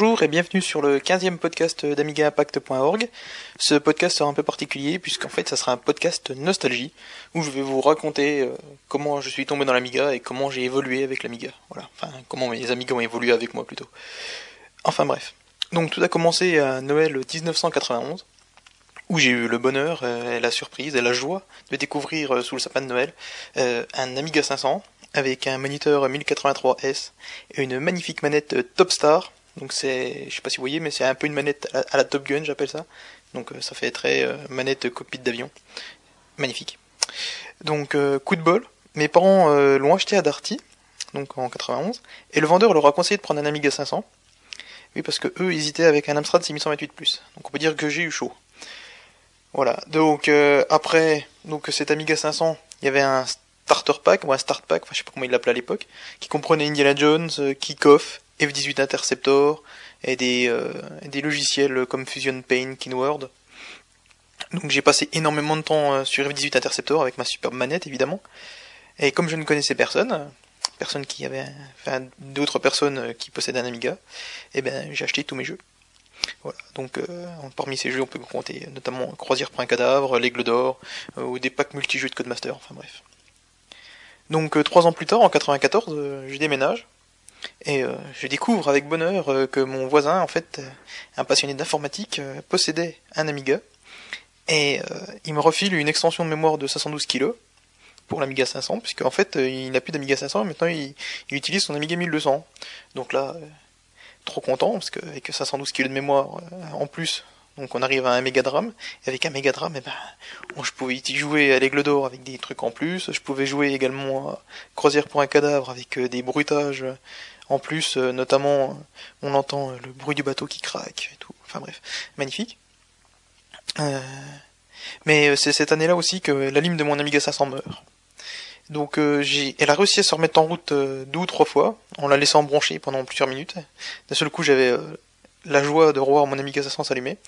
Bonjour et bienvenue sur le 15e podcast d'AmigaImpact.org. Ce podcast sera un peu particulier puisqu'en fait ça sera un podcast nostalgie où je vais vous raconter euh, comment je suis tombé dans l'Amiga et comment j'ai évolué avec l'Amiga. Voilà, enfin comment mes Amigas ont évolué avec moi plutôt. Enfin bref. Donc tout a commencé à Noël 1991 où j'ai eu le bonheur, et la surprise et la joie de découvrir euh, sous le sapin de Noël euh, un Amiga 500 avec un moniteur 1083S et une magnifique manette Topstar donc c'est, je sais pas si vous voyez, mais c'est un peu une manette à la Top Gun, j'appelle ça. Donc euh, ça fait très euh, manette cockpit d'avion. Magnifique. Donc euh, coup de bol. Mes parents l'ont acheté à Darty, donc en 91, et le vendeur leur a conseillé de prendre un Amiga 500. Oui, parce que eux hésitaient avec un Amstrad 6128+. Donc on peut dire que j'ai eu chaud. Voilà. Donc après, donc cet Amiga 500, il y avait un starter pack ou un start pack, enfin je sais pas comment il l'appelait à l'époque, qui comprenait Indiana Jones, Kick-Off, F18 Interceptor et des, euh, des logiciels comme Fusion Paint, Kinword. Donc j'ai passé énormément de temps euh, sur F18 Interceptor avec ma superbe manette évidemment. Et comme je ne connaissais personne, personne qui avait, enfin d'autres personnes euh, qui possédaient un Amiga, et eh ben j'ai acheté tous mes jeux. Voilà, donc parmi ces jeux on peut compter notamment Croisière pour un cadavre, l'Aigle d'or, ou des packs multijeux de Codemaster, enfin bref. Donc trois ans plus tard, en 94, je déménage, et euh, je découvre avec bonheur euh, que mon voisin, en fait, euh, un passionné d'informatique, possédait un Amiga. Et il me refile une extension de mémoire de 512 kg pour l'Amiga 500, puisque en fait, il n'a plus d'Amiga 500, maintenant il, utilise son Amiga 1200. Donc là, trop content, parce qu'avec 512 kg de mémoire en plus, donc on arrive à un Mega Et avec un Mega eh ben, je pouvais y jouer à l'Aigle d'Or avec des trucs en plus. Je pouvais jouer également à Croisière pour un cadavre avec des bruitages en plus, euh, notamment, euh, on entend euh, le bruit du bateau qui craque et tout. Enfin bref, magnifique. mais c'est cette année-là aussi que la lime de mon Amiga 500 meurt. Donc j'ai, elle a réussi à se remettre en route deux ou trois fois, en la laissant brancher pendant plusieurs minutes. D'un seul coup, j'avais la joie de revoir mon Amiga 500 s'allumer,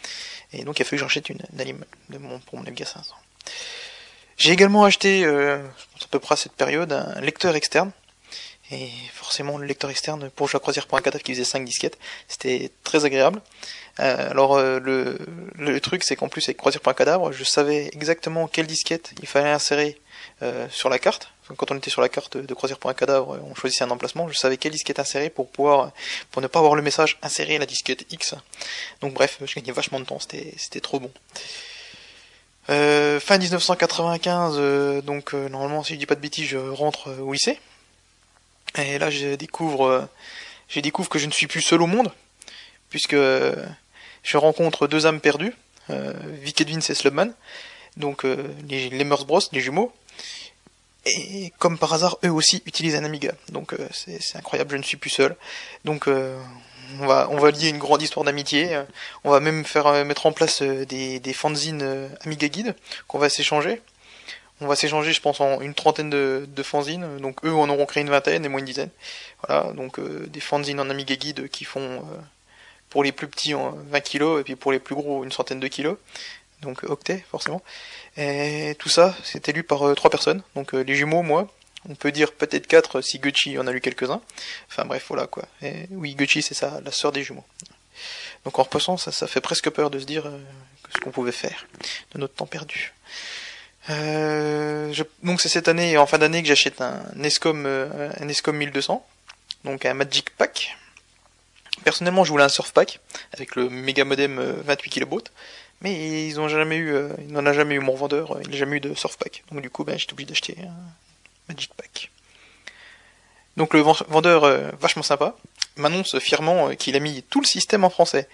et donc il a fallu que j'achète une, une de mon, pour mon Amiga 500. J'ai également acheté, à peu près à cette période, un lecteur externe et forcément le lecteur externe pour jouer à un cadavre qui faisait 5 disquettes, c'était très agréable. Euh, alors euh, le, le, truc c'est qu'en plus avec croisière pour un cadavre, je savais exactement quelle disquette il fallait insérer euh, sur la carte. Quand on était sur la carte de croisière pour un cadavre, on choisissait un emplacement, je savais quelle disquette insérer pour pouvoir pour ne pas avoir le message insérer la disquette X. Donc bref, je gagnais vachement de temps, c'était c'était trop bon. fin 1995, donc normalement si je dis pas de bêtises, je rentre au lycée. Et là, je découvre, euh, découvre que je ne suis plus seul au monde, puisque je rencontre deux âmes perdues, euh, Vic Edwin et Slubman, donc euh, les, les Meurs Bros, les jumeaux. Et comme par hasard, eux aussi utilisent un Amiga. Donc euh, c'est incroyable, je ne suis plus seul. Donc on va on va lier une grande histoire d'amitié. On va même faire mettre en place des, des fanzines Amiga Guide qu'on va s'échanger. On va s'échanger, je pense, en une trentaine de, de, fanzines. Donc eux en auront créé une vingtaine et moi une dizaine. Voilà, donc euh, des fanzines en Amiga Guide qui font euh, pour les plus petits 20 kilos et puis pour les plus gros une centaine de kilos. Donc octet forcément. Et tout ça, c'était lu par euh, trois personnes. Donc les jumeaux, moi. On peut dire peut-être quatre si Gucci en a lu quelques-uns. Enfin bref, voilà quoi. Et, oui, Gucci c'est ça, la sœur des jumeaux. Donc en repassant, ça, ça fait presque peur de se dire ce qu'on pouvait faire de notre temps perdu. Euh, donc c'est cette année, en fin d'année, que j'achète un Nescom, euh, un Nescom 1200, donc un Magic Pack. Personnellement, je voulais un Surf Pack avec le méga modem 28 euh, kB, mais ils ont jamais eu, il n'en a jamais eu mon vendeur, il n'a jamais eu de Surf Pack. Donc du coup, ben, j'étais obligé d'acheter un Magic Pack. Donc le vendeur, vachement sympa, m'annonce fièrement qu'il a mis tout le système en français.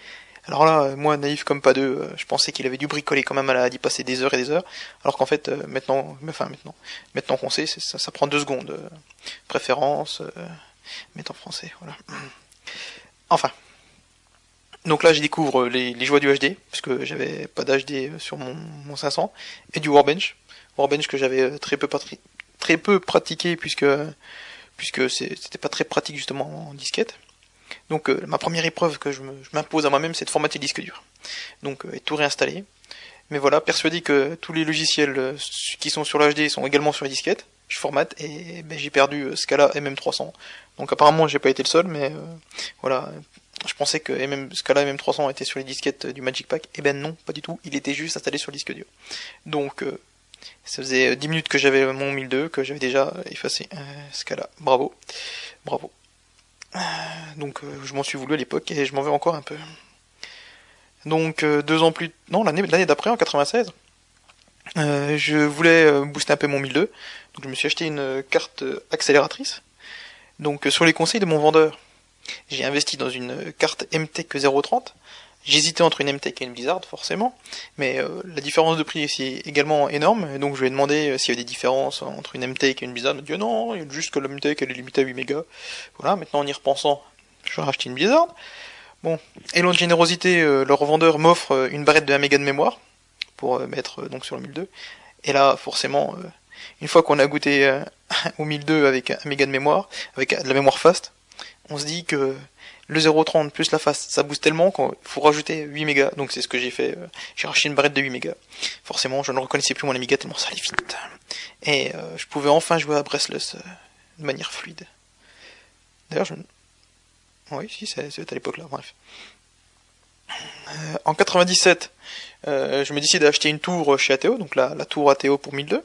Alors là, euh, moi, naïf comme pas deux, euh, je pensais qu'il avait dû bricoler quand même à d'y passer des heures et des heures, alors qu'en fait, euh, maintenant, enfin maintenant, maintenant qu'on sait, ça, ça, prend deux secondes. préférence, mettre en français, voilà. Enfin. Donc là, je découvre les, les joies du HD, puisque j'avais pas d'HD sur mon, mon 500, et du Warbench. Warbench que j'avais très peu, très peu pratiqué, puisque, puisque c'était pas très pratique justement en disquette. Donc euh, ma première épreuve que je m'impose à moi-même, c'est de formater le disque dur. Donc euh, et tout réinstaller. Mais voilà, persuadé que tous les logiciels euh, qui sont sur l'HD sont également sur la disquette, je formate et ben, j'ai perdu Scala MM300. Donc apparemment j'ai pas été le seul, mais voilà, Je pensais que MM, Scala MM300 était sur les disquettes du Magic Pack. Et eh ben non, pas du tout. Il était juste installé sur le disque dur. Donc, ça faisait 10 minutes que j'avais mon 1002, que j'avais déjà effacé Scala. Bravo. Bravo. Donc, je m'en suis voulu à l'époque et je m'en veux encore un peu. Donc, deux ans plus... Non, l'année d'après, en 96, je voulais booster un peu mon 1002. Donc, je me suis acheté une carte accélératrice donc euh, sur les conseils de mon vendeur, j'ai investi dans une carte MTech 030. J'hésitais entre une MTech et une Blizzard, forcément, mais euh, la différence de prix est également énorme, donc je lui ai demandé euh, s'il y avait des différences entre une MTech et une Blizzard. Il m'a dit non, il y a juste que la MTech elle est limitée à 8 mégas. Voilà, maintenant en y repensant, je vais racheter une Blizzard. Bon, élan de générosité, leur vendeur m'offre une barrette de 1 méga de mémoire pour mettre donc sur le 1002. Et là, forcément, une fois qu'on a goûté euh, au 1002 avec un méga de mémoire, avec de la mémoire fast, on se dit que le 0.30 plus la fast, ça booste tellement qu'il faut rajouter 8 mégas. Donc c'est ce que j'ai fait. Euh, j'ai racheté une barrette de 8 mégas. Forcément, je ne reconnaissais plus mon Amiga tellement ça allait vite. Et euh, je pouvais enfin jouer à Breathless de manière fluide. D'ailleurs, je... Oui, si, c'est à l'époque là, bref. En 97, je me décide d'acheter une tour chez ATO, donc la, la tour ATO pour 1002.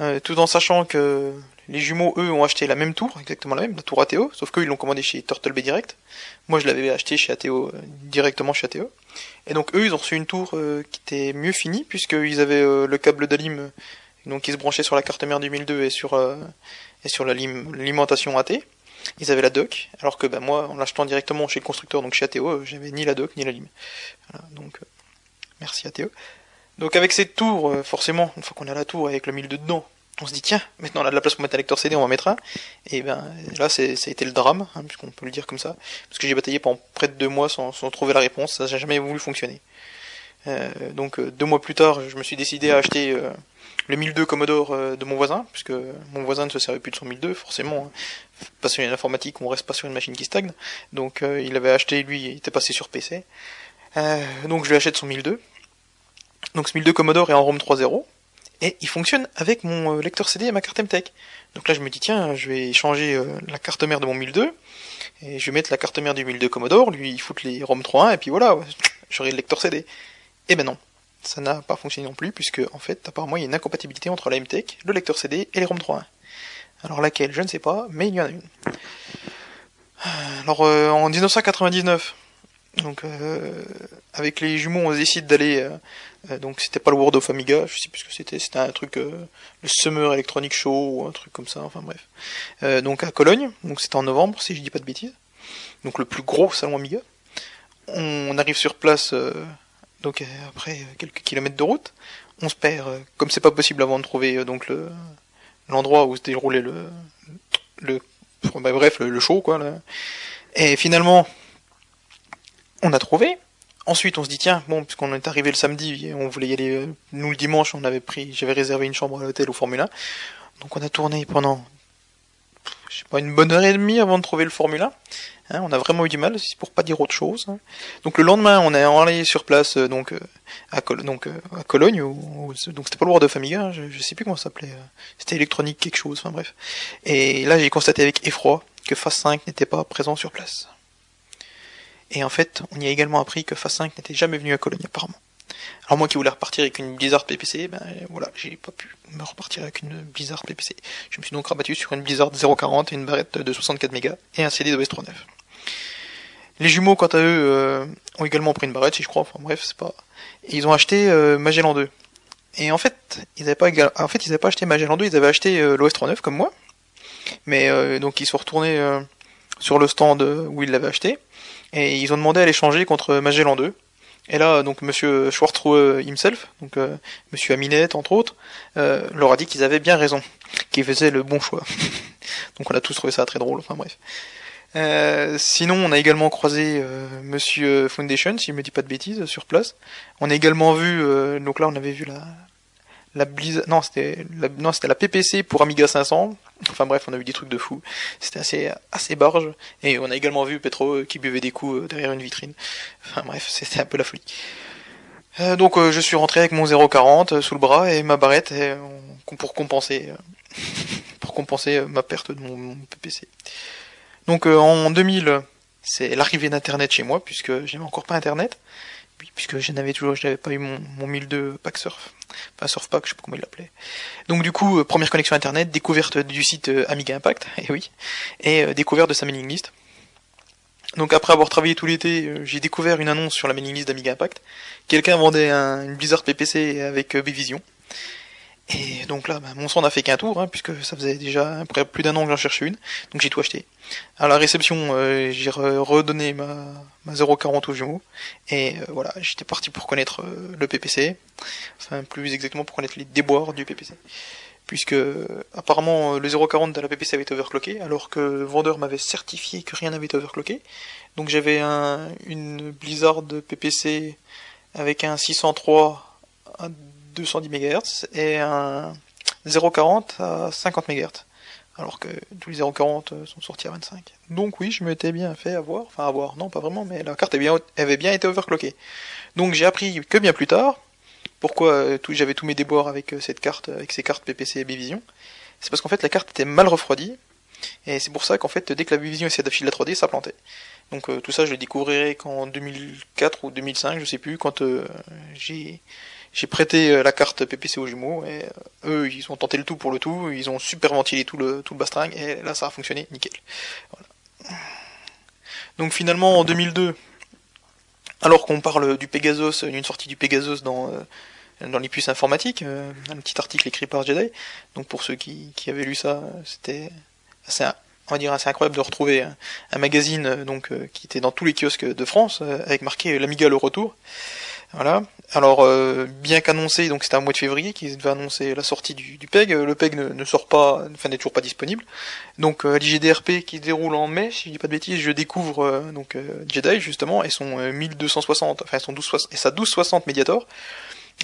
Euh, tout en sachant que les jumeaux, eux, ont acheté la même tour, exactement la même, la tour ATO, sauf qu'eux, ils l'ont commandé chez Turtle Bay Direct. Moi, je l'avais acheté chez ATO, euh, directement chez ATO. Et donc, eux, ils ont reçu une tour euh, qui était mieux finie, puisqu'ils avaient le câble d'Alim, donc qui se branchait sur la carte mère du 1002 et sur, et sur l'alimentation AT. Ils avaient la dock, alors que ben, moi, en l'achetant directement chez le constructeur, donc chez ATO, j'avais ni la dock ni la lime. Donc, merci ATO. Donc avec cette tour, euh, forcément, une fois qu'on a la tour avec le 1002 dedans, on se dit tiens, maintenant on a de la place pour mettre un lecteur CD, on va mettre un. Et ben là, ça a été le drame, hein, puisqu'on peut le dire comme ça, parce que j'ai bataillé pendant près de deux mois sans, trouver la réponse, ça n'a jamais voulu fonctionner. Euh, donc euh, deux mois plus tard, je me suis décidé à acheter le 1002 Commodore de mon voisin, puisque mon voisin ne se servait plus de son 1002, forcément. Hein. Passionné d'informatique, on reste pas sur une machine qui stagne. Donc il avait acheté, lui, il était passé sur PC. donc je lui achète son 1002. Donc ce 1002 Commodore est en ROM 3.0 et il fonctionne avec mon euh, lecteur CD et ma carte MTech. Donc là je me dis tiens, je vais changer euh, la carte mère de mon 1002 et je vais mettre la carte mère du 1002 Commodore, lui il fout les ROM 3.1 et puis voilà, j'aurai le lecteur CD. Et eh ben non, ça n'a pas fonctionné non plus puisque en fait apparemment il y a une incompatibilité entre la MTech, le lecteur CD et les ROM 3.1. Alors laquelle, je ne sais pas, mais il y en a une. Alors euh, en 1999, donc avec les jumeaux on décide d'aller euh, donc c'était pas le World of Amiga, je sais plus ce que c'était, c'était un truc, euh, le Summer Electronic Show ou un truc comme ça, enfin bref. Euh, donc à Cologne, donc c'était en novembre si je dis pas de bêtises, donc le plus gros salon Amiga. On arrive sur place, donc après quelques kilomètres de route, on se perd, comme c'est pas possible avant de trouver donc le l'endroit où se déroulait le le bah, bref le, show quoi. Là. Et finalement, on a trouvé, Ensuite, on se dit tiens, bon, puisqu'on est arrivé le samedi, on voulait y aller. Euh, nous le dimanche, on avait pris, j'avais réservé une chambre à l'hôtel au Formule 1. Donc on a tourné pendant, je sais pas, une bonne heure et demie avant de trouver le Formule 1. Hein, on a vraiment eu du mal, pour pas dire autre chose. Hein. Donc le lendemain, on est allé sur place, euh, donc euh, à, donc à Cologne, donc c'était pas le World of Amiga, je, je sais plus comment ça s'appelait. c'était électronique quelque chose, enfin bref. Et là, j'ai constaté avec effroi que Phase 5 n'était pas présent sur place. Et en fait, on y a également appris que Phase 5 n'était jamais venu à Cologne apparemment. Alors moi qui voulais repartir avec une Blizzard PPC, ben voilà, j'ai pas pu me repartir avec une Blizzard PPC. Je me suis donc rabattu sur une Blizzard 040 et une barrette de 64 mégas et un CD de OS 39. Les jumeaux, quant à eux, euh, ont également pris une barrette, si je crois. Enfin bref, c'est pas. Et ils ont acheté euh, Magellan 2. Et en fait, ils n'avaient pas, en fait, ils avaient pas acheté Magellan 2, ils avaient acheté euh, l'OS 39 comme moi. Mais donc ils sont retournés sur le stand où ils l'avaient acheté et ils ont demandé à l'échanger contre Magellan 2. Et là, donc Monsieur Schwartz himself, donc euh, Monsieur Aminet entre autres, euh, leur a dit qu'ils avaient bien raison, qu'ils faisaient le bon choix. donc on a tous trouvé ça très drôle. Enfin bref. Euh, sinon, on a également croisé euh, Monsieur Foundation, si je me dis pas de bêtises, sur place. On a également vu, euh, donc là, on avait vu la, la non c'était la, non c'était la PPC pour Amiga 500. Enfin bref, on a vu des trucs de fou. C'était assez assez barge et on a également vu Petro euh, qui buvait des coups euh, derrière une vitrine. Enfin bref, c'était un peu la folie. Euh, donc je suis rentré avec mon 040 sous le bras et ma barrette pour compenser pour compenser ma perte de mon, PPC. Donc en 2000, c'est l'arrivée d'Internet chez moi, puisque j'avais encore pas Internet, puisque je n'avais toujours, je n'avais pas eu mon, mon 1002 pack surf, enfin surf pack, je sais pas comment il l'appelait. Donc du coup, euh, première connexion Internet, découverte du site euh, Amiga Impact, et eh oui, et euh, découverte de sa mailing list. Donc après avoir travaillé tout l'été, j'ai découvert une annonce sur la mailing list d'Amiga Impact. Quelqu'un vendait un, une Blizzard PPC avec Bvision. Et donc là, bah, mon sang n'a fait qu'un tour, hein, puisque ça faisait déjà plus d'un an que j'en cherchais une, donc j'ai tout acheté. À la réception, euh, j'ai redonné ma, ma 0,40 au jumeau, et euh, voilà, j'étais parti pour connaître euh, le PPC, enfin plus exactement pour connaître les déboires du PPC. Puisque apparemment le 0,40 de la PPC avait été overclocké, alors que le vendeur m'avait certifié que rien n'avait été overclocké. Donc j'avais un, une Blizzard PPC avec un 603 210 MHz et un 0,40 à 50 MHz. Alors que tous les 0,40 sont sortis à 25. Donc oui, je m'étais bien fait avoir, enfin avoir, non pas vraiment, mais la carte avait bien, été overclockée. Donc j'ai appris que bien plus tard, pourquoi euh, j'avais tous mes déboires avec euh, cette carte, avec ces cartes PPC et Bvision. C'est parce qu'en fait la carte était mal refroidie, et c'est pour ça qu'en fait dès que la Bvision essayait d'afficher la 3D, ça plantait. Donc euh, tout ça je le découvrirai qu'en 2004 ou 2005, je sais plus, quand j'ai j'ai prêté euh, la carte PPC aux jumeaux et euh, eux ils ont tenté le tout pour le tout, ils ont super ventilé tout le tout le bastring et là ça a fonctionné nickel. Donc finalement en 2002, alors qu'on parle du Pegasus, d'une sortie du Pegasus dans euh, dans les puces informatiques, un petit article écrit par Jedi. Donc pour ceux qui, qui avaient lu ça, c'était assez on va dire assez incroyable de retrouver un, magazine donc qui était dans tous les kiosques de France avec marqué l'Amiga le retour. Voilà. Alors, euh, bien qu'annoncé, donc c'était un mois de février qu'ils devait annoncer la sortie du, PEG. Le PEG ne, sort pas, enfin n'est toujours pas disponible. Donc euh, l'IGDRP qui déroule en mai, si je dis pas de bêtises, je découvre euh, donc Jedi justement et son 1260, enfin son 1260 et sa 1260 Mediator.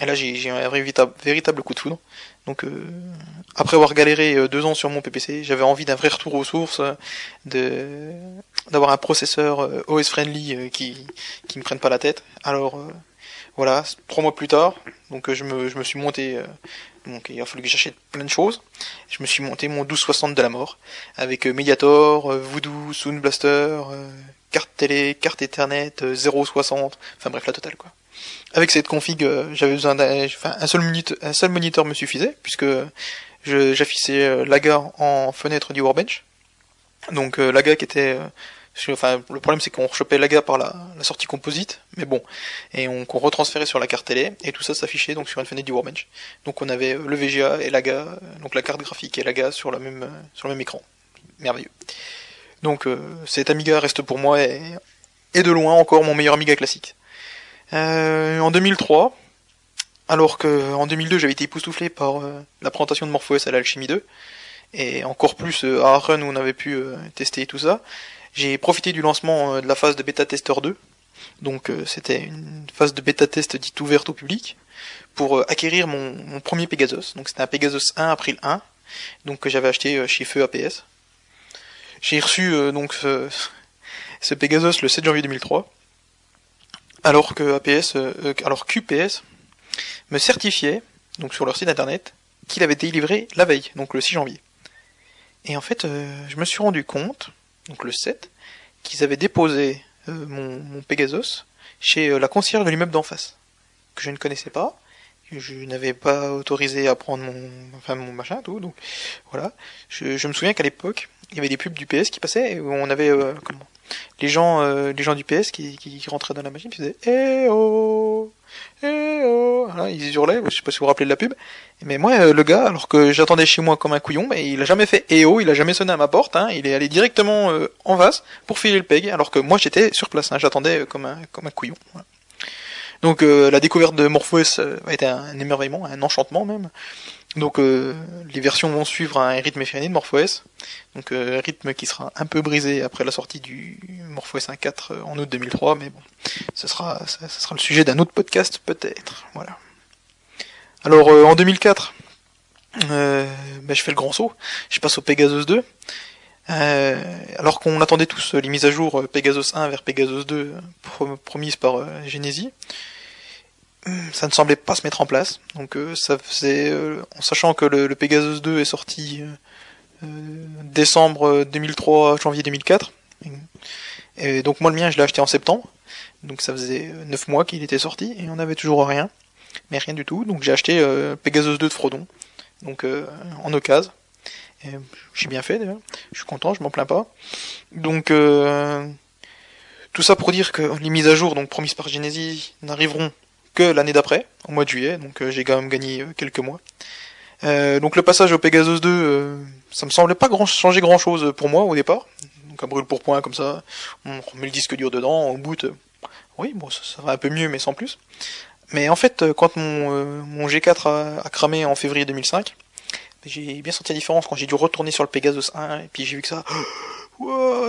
Et là j'ai un véritable, véritable coup de foudre. Donc après avoir galéré deux ans sur mon PPC, j'avais envie d'un vrai retour aux sources, de d'avoir un processeur OS friendly qui qui me prenne pas la tête. Alors voilà, trois mois plus tard, donc euh, je me, suis monté, euh, donc il a fallu que j'achète plein de choses. Je me suis monté mon 1260 de la mort, avec euh, Mediator, Voodoo, Sound Blaster, carte télé, carte Ethernet, 060, enfin bref la totale quoi. Avec cette config, j'avais besoin d'un, enfin un seul moniteur, un seul moniteur me suffisait puisque j'affichais l'AGA en fenêtre du Warbench. Donc l'AGA qui était Le problème c'est qu'on rechopait l'AGA par la, sortie composite, mais bon, et on qu'on retransférait sur la carte télé, et tout ça s'affichait donc sur une fenêtre du Warbench. Donc on avait le VGA et l'AGA, donc la carte graphique et l'AGA sur la sur le même écran. Merveilleux. Donc euh, cet Amiga reste pour moi et, de loin encore mon meilleur Amiga classique. Euh, en 2003, alors que en 2002 j'avais été époustouflé par euh, la présentation de MorphOS à l'Alchimie 2, et encore plus à Aachen où on avait pu tester tout ça, j'ai profité du lancement euh, de la phase de bêta tester 2. Donc euh, c'était une phase de bêta test dite ouverte au public pour euh, acquérir mon, premier Pegasus. Donc c'était un Pegasus 1 April 1, donc que j'avais acheté chez Feu APS. J'ai reçu donc ce, ce, Pegasus le 7 janvier 2003, alors que APS, alors QPS me certifiait donc sur leur site internet qu'il avait été livré la veille, donc le 6 janvier. Et en fait, je me suis rendu compte donc le 7, qu'ils avaient déposé euh, mon, mon, Pegasus chez euh, la concierge de l'immeuble d'en face, que je ne connaissais pas, je n'avais pas autorisé à prendre mon, enfin mon machin, tout, donc voilà. Je, je me souviens qu'à l'époque, il y avait des pubs du PS qui passaient, où on avait, euh, comment, les gens, les gens du PS qui, qui, rentraient dans la machine, faisaient, eh oh, eh oh, ils hurlaient, je sais pas si vous vous rappelez de la pub, mais moi, euh, le gars, alors que j'attendais chez moi comme un couillon, mais il a jamais fait EO, il a jamais sonné à ma porte, hein, il est allé directement euh, en face pour filer le peg, alors que moi j'étais sur place, hein, j'attendais euh, comme un comme un couillon. Donc la découverte de MorphOS a été un, émerveillement, un enchantement même. Donc les versions vont suivre un rythme effréné de MorphOS, donc un rythme qui sera un peu brisé après la sortie du MorphOS 1.4 en août 2003, mais bon, ce sera le sujet d'un autre podcast peut-être. Voilà. Alors euh, en 2004, euh, ben, je fais le grand saut, je passe au Pegasus 2. Euh, alors qu'on attendait tous les mises à jour Pegasus 1 vers Pegasus 2 promises par Genesis, ça ne semblait pas se mettre en place. Donc ça faisait, en sachant que le, Pegasus 2 est sorti décembre 2003, janvier 2004, Et donc moi le mien je l'ai acheté en septembre, donc ça faisait 9 mois qu'il était sorti et on avait toujours rien, mais rien du tout. Donc j'ai acheté Pegasus 2 de Frodon, donc en occasion. J'ai bien fait d'ailleurs, je suis content, je m'en plains pas. Donc tout ça pour dire que les mises à jour, donc promises par Genesis, n'arriveront que l'année d'après, au mois de juillet, donc euh, j'ai quand même gagné euh, quelques mois. Euh, donc le passage au Pegasus 2, ça me semblait pas changer grand chose pour moi au départ. Donc un brûle pour point comme ça, on remet le disque dur dedans, on boot. oui, bon ça, va un peu mieux mais sans plus. Mais en fait, quand mon, mon G4 a, a, cramé en février 2005, j'ai bien senti la différence quand j'ai dû retourner sur le Pegasus 1 et puis j'ai vu que ça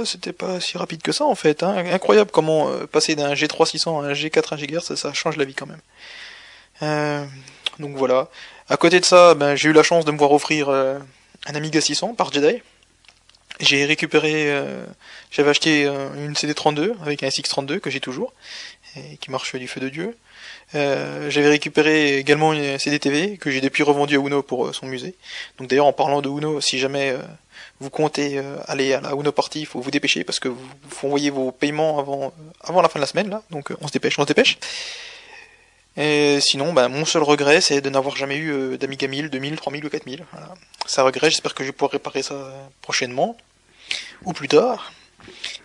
C'était pas si rapide que ça en fait. Hein. Incroyable comment euh, passer d'un G3600 à un G4 1 GHz, ça, change la vie quand même. Euh, donc voilà. À côté de ça, ben, j'ai eu la chance de me voir offrir euh, un Amiga 600 par Jedi. J'ai récupéré, j'avais acheté une CD32 avec un SX32 que j'ai toujours et qui marche du feu de Dieu. j'avais récupéré également une CD-TV que j'ai depuis revendu à Uno pour son musée. Donc d'ailleurs en parlant de Uno, si jamais vous comptez euh, aller à la Uno Party, il faut vous dépêcher parce que vous faut envoyer vos paiements avant, euh, avant la fin de la semaine là, donc euh, on se dépêche, on se dépêche. Et sinon, ben, mon seul regret, c'est de n'avoir jamais eu d'Amiga 1000, 2000, 3000 ou 4000. Voilà. Ça regret, j'espère que je pourrai réparer ça prochainement, ou plus tard.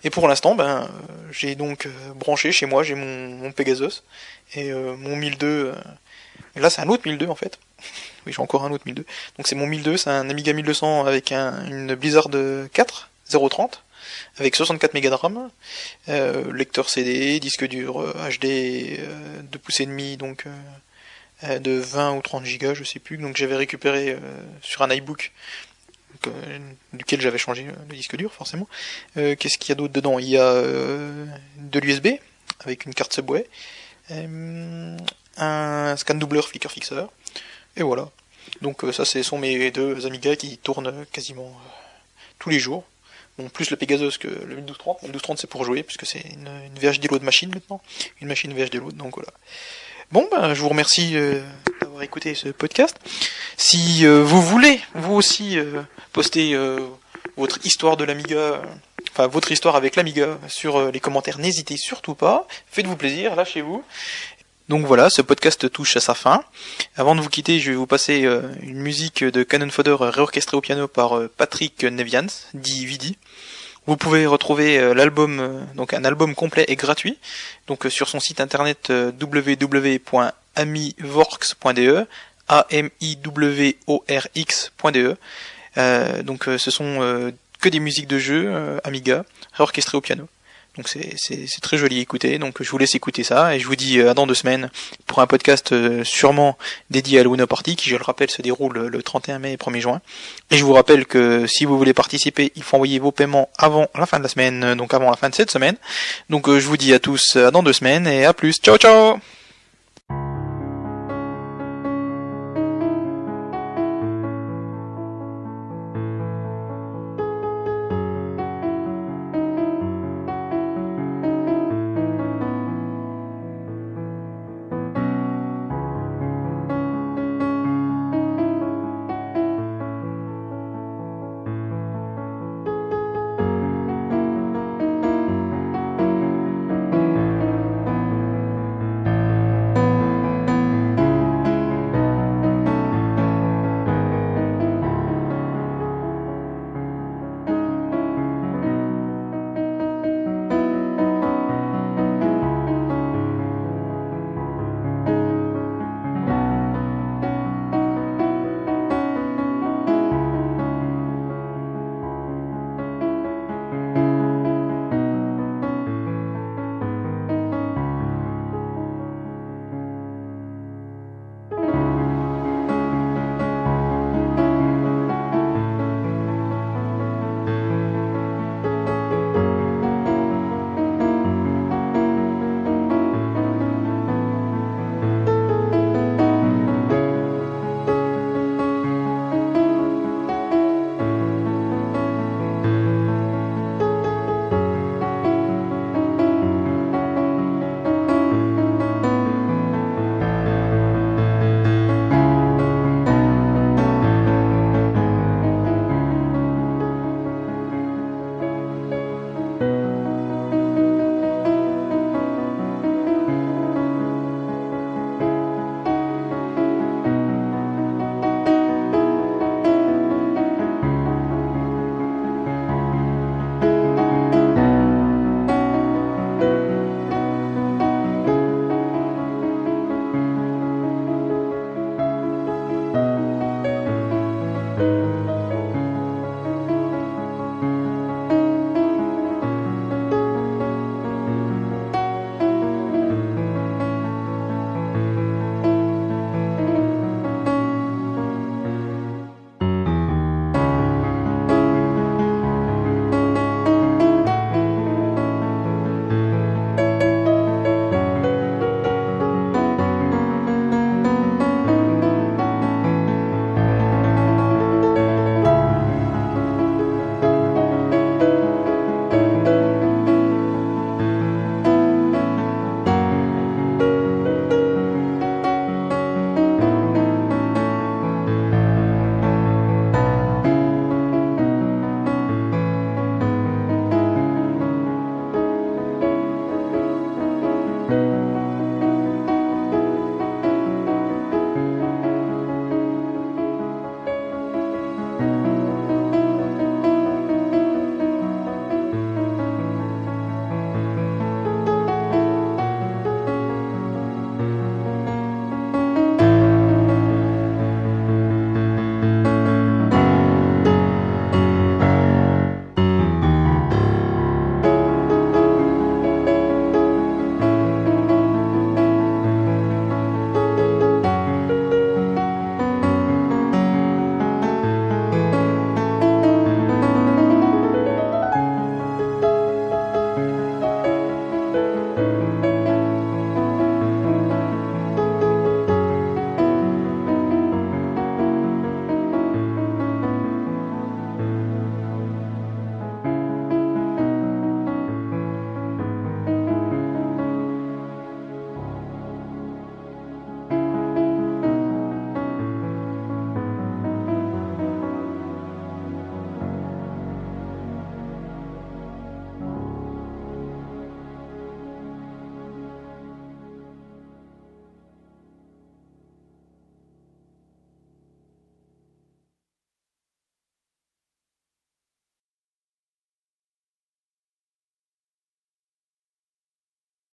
Et pour l'instant, ben, j'ai donc branché chez moi, j'ai mon, Pegasus, et mon 1002, là c'est un autre 1002 en fait, oui, j'ai encore un autre 1002. Donc c'est mon 1002, c'est un Amiga 1200 avec un, une Blizzard 4 030 avec 64 mégas de RAM, euh, lecteur CD, disque dur HD euh, 2 pouces et demi, donc euh, de 20 ou 30 gigas, je sais plus. Donc j'avais récupéré euh, sur un iBook euh, duquel j'avais changé le disque dur forcément. Qu'est-ce qu'il y a d'autre dedans? Il y a de l'USB avec une carte Subway, un scan doubleur flicker fixeur, et voilà. Donc euh, ça, ce sont mes deux Amiga qui tournent quasiment euh, tous les jours. Bon, plus le Pegasus que le 1230. Le 1230 c'est pour jouer, puisque c'est une, une VHD load machine maintenant. Une machine VHD load, donc voilà. Bon, ben, je vous remercie euh, d'avoir écouté ce podcast. Si vous voulez, vous aussi, poster votre histoire de l'Amiga, enfin votre histoire avec l'Amiga sur les commentaires, n'hésitez surtout pas. Faites-vous plaisir, lâchez-vous. Donc voilà, ce podcast touche à sa fin. Avant de vous quitter, je vais vous passer euh, une musique de Canon Fodder réorchestrée au piano par euh, Patrick Nevians, dit Vidi. Vous pouvez retrouver euh, l'album, donc un album complet et gratuit, donc sur son site internet www.amivorx.de, a m i w o r x.de. donc ce sont que des musiques de jeu Amiga réorchestrées au piano. Donc c'est très joli à écouter. Donc je vous laisse écouter ça et je vous dis euh, à dans deux semaines pour un podcast euh, sûrement dédié à Luna Party qui, je le rappelle, se déroule le 31 mai et 1er juin. Et je vous rappelle que si vous voulez participer, il faut envoyer vos paiements avant la fin de la semaine, donc avant la fin de cette semaine. Donc euh, je vous dis à tous à dans deux semaines et à plus. Ciao ciao